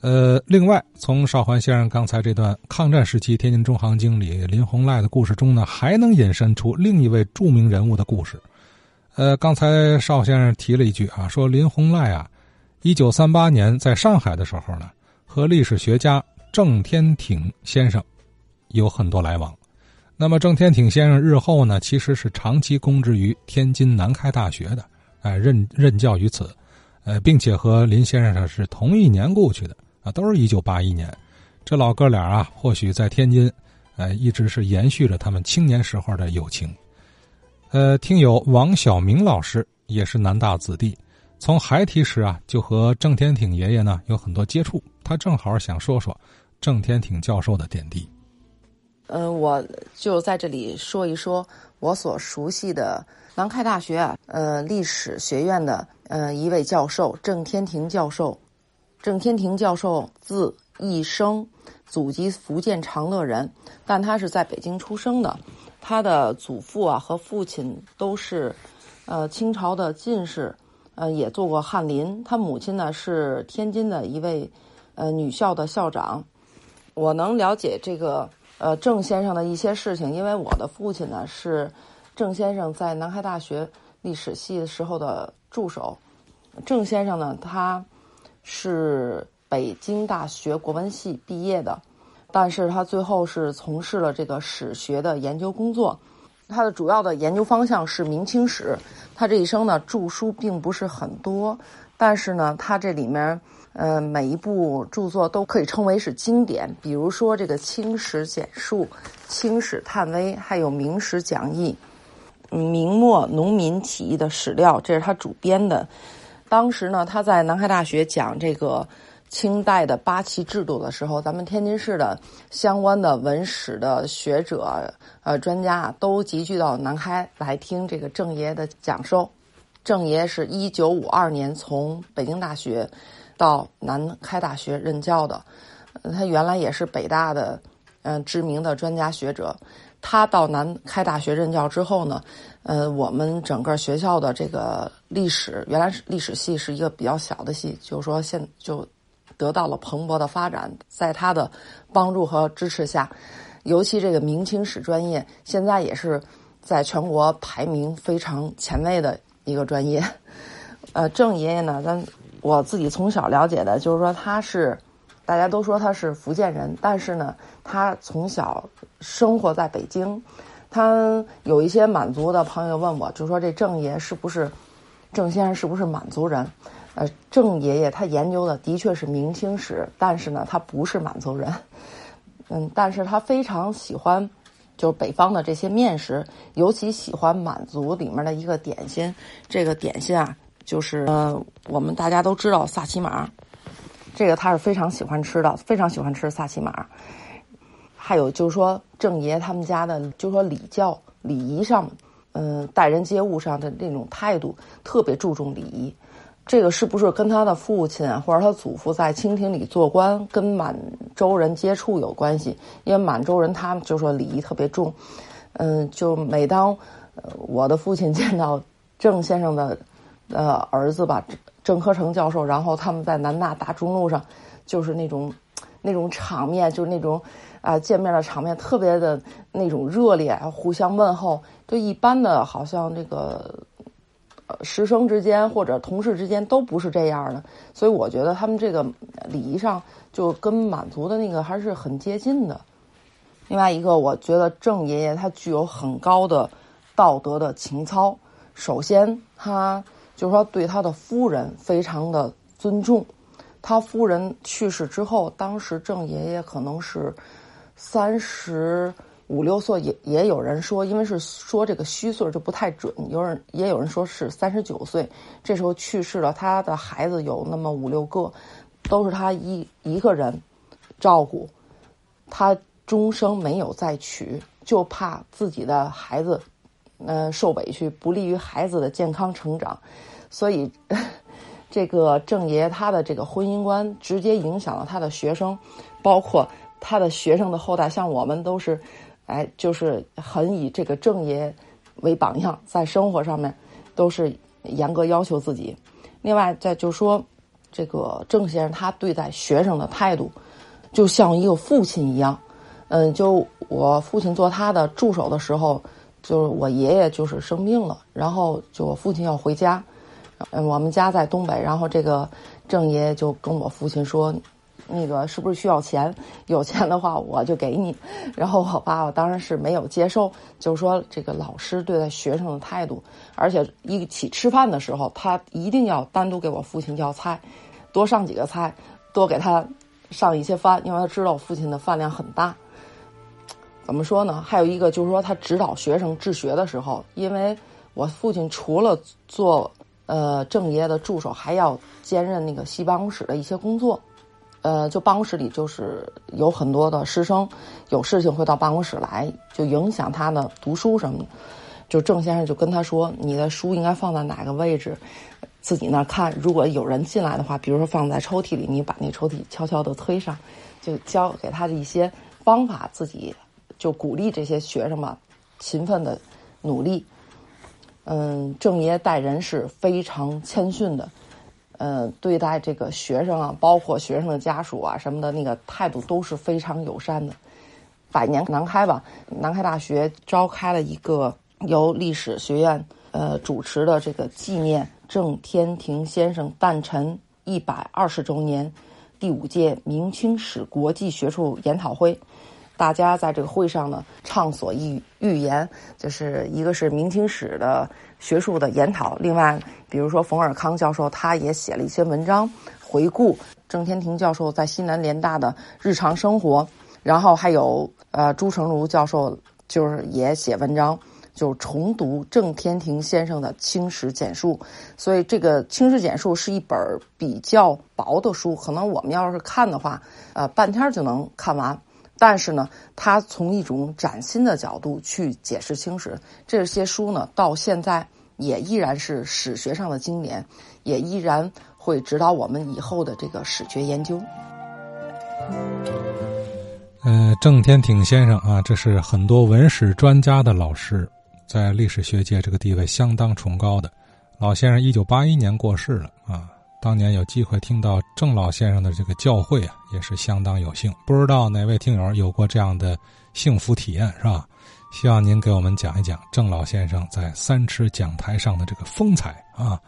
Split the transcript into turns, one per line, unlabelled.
呃，另外，从邵环先生刚才这段抗战时期天津中行经理林洪赖的故事中呢，还能引申出另一位著名人物的故事。呃，刚才邵先生提了一句啊，说林洪赖啊，一九三八年在上海的时候呢，和历史学家郑天挺先生有很多来往。那么郑天挺先生日后呢，其实是长期供职于天津南开大学的，哎，任任教于此，呃，并且和林先生是同一年过去的。啊，都是一九八一年，这老哥俩啊，或许在天津，呃，一直是延续着他们青年时候的友情。呃，听友王晓明老师也是南大子弟，从孩提时啊，就和郑天挺爷爷呢有很多接触。他正好想说说郑天挺教授的点滴。
嗯，我就在这里说一说我所熟悉的南开大学，呃，历史学院的呃一位教授郑天挺教授。郑天庭教授字义生，祖籍福建长乐人，但他是在北京出生的。他的祖父啊和父亲都是，呃，清朝的进士，呃，也做过翰林。他母亲呢是天津的一位，呃，女校的校长。我能了解这个呃郑先生的一些事情，因为我的父亲呢是郑先生在南开大学历史系时候的助手。郑先生呢，他。是北京大学国文系毕业的，但是他最后是从事了这个史学的研究工作。他的主要的研究方向是明清史。他这一生呢，著书并不是很多，但是呢，他这里面，呃，每一部著作都可以称为是经典。比如说这个《清史简述》《清史探微》，还有《明史讲义》，明末农民起义的史料，这是他主编的。当时呢，他在南开大学讲这个清代的八旗制度的时候，咱们天津市的相关的文史的学者、呃专家都集聚到南开来听这个郑爷的讲授。郑爷是一九五二年从北京大学到南开大学任教的，他原来也是北大的嗯知名的专家学者。他到南开大学任教之后呢，呃，我们整个学校的这个历史，原来是历史系是一个比较小的系，就是说现就得到了蓬勃的发展。在他的帮助和支持下，尤其这个明清史专业，现在也是在全国排名非常前卫的一个专业。呃，郑爷爷呢，咱我自己从小了解的就是说他是。大家都说他是福建人，但是呢，他从小生活在北京。他有一些满族的朋友问我，就说这郑爷是不是郑先生是不是满族人？呃，郑爷爷他研究的的确是明清史，但是呢，他不是满族人。嗯，但是他非常喜欢就是北方的这些面食，尤其喜欢满族里面的一个点心。这个点心啊，就是呃，我们大家都知道萨其马。这个他是非常喜欢吃的，非常喜欢吃萨其马。还有就是说，郑爷他们家的，就是说礼教礼仪上，嗯，待人接物上的那种态度，特别注重礼仪。这个是不是跟他的父亲，或者他祖父在清廷里做官，跟满洲人接触有关系？因为满洲人他们就说礼仪特别重。嗯，就每当我的父亲见到郑先生的呃儿子吧。郑科成教授，然后他们在南大大中路上，就是那种，那种场面，就是那种，啊，见面的场面特别的那种热烈，互相问候。就一般的，好像这个，师生之间或者同事之间都不是这样的。所以我觉得他们这个礼仪上就跟满族的那个还是很接近的。另外一个，我觉得郑爷爷他具有很高的道德的情操。首先，他。就是说，对他的夫人非常的尊重。他夫人去世之后，当时郑爷爷可能是三十五六岁，也也有人说，因为是说这个虚岁就不太准。有人也有人说是三十九岁，这时候去世了。他的孩子有那么五六个，都是他一一个人照顾。他终生没有再娶，就怕自己的孩子。呃，受委屈不利于孩子的健康成长，所以 这个郑爷他的这个婚姻观直接影响了他的学生，包括他的学生的后代，像我们都是，哎，就是很以这个郑爷为榜样，在生活上面都是严格要求自己。另外，再就说这个郑先生他对待学生的态度，就像一个父亲一样。嗯，就我父亲做他的助手的时候，就是我爷爷就是生病了，然后就我父亲要回家。嗯，我们家在东北，然后这个郑爷爷就跟我父亲说。那个是不是需要钱？有钱的话我就给你。然后我爸爸当然是没有接受，就是说这个老师对待学生的态度，而且一起吃饭的时候，他一定要单独给我父亲要菜，多上几个菜，多给他上一些饭，因为他知道我父亲的饭量很大。怎么说呢？还有一个就是说，他指导学生治学的时候，因为我父亲除了做呃郑爷爷的助手，还要兼任那个系办公室的一些工作。呃，就办公室里就是有很多的师生，有事情会到办公室来，就影响他的读书什么的。就郑先生就跟他说：“你的书应该放在哪个位置，自己那儿看。如果有人进来的话，比如说放在抽屉里，你把那抽屉悄悄地推上。”就教给他的一些方法，自己就鼓励这些学生们勤奋的努力。嗯，郑爷待人是非常谦逊的。呃，对待这个学生啊，包括学生的家属啊什么的，那个态度都是非常友善的。百年南开吧，南开大学召开了一个由历史学院呃主持的这个纪念郑天庭先生诞辰一百二十周年第五届明清史国际学术研讨会。大家在这个会上呢，畅所欲欲言，就是一个是明清史的学术的研讨，另外，比如说冯尔康教授，他也写了一些文章回顾郑天庭教授在西南联大的日常生活，然后还有呃朱成儒教授就是也写文章，就重读郑天庭先生的《清史简述》，所以这个《清史简述》是一本比较薄的书，可能我们要是看的话，呃，半天就能看完。但是呢，他从一种崭新的角度去解释清史，这些书呢，到现在也依然是史学上的经典，也依然会指导我们以后的这个史学研究。
呃，郑天挺先生啊，这是很多文史专家的老师，在历史学界这个地位相当崇高的。老先生一九八一年过世了啊。当年有机会听到郑老先生的这个教诲啊，也是相当有幸。不知道哪位听友有过这样的幸福体验是吧？希望您给我们讲一讲郑老先生在三尺讲台上的这个风采啊。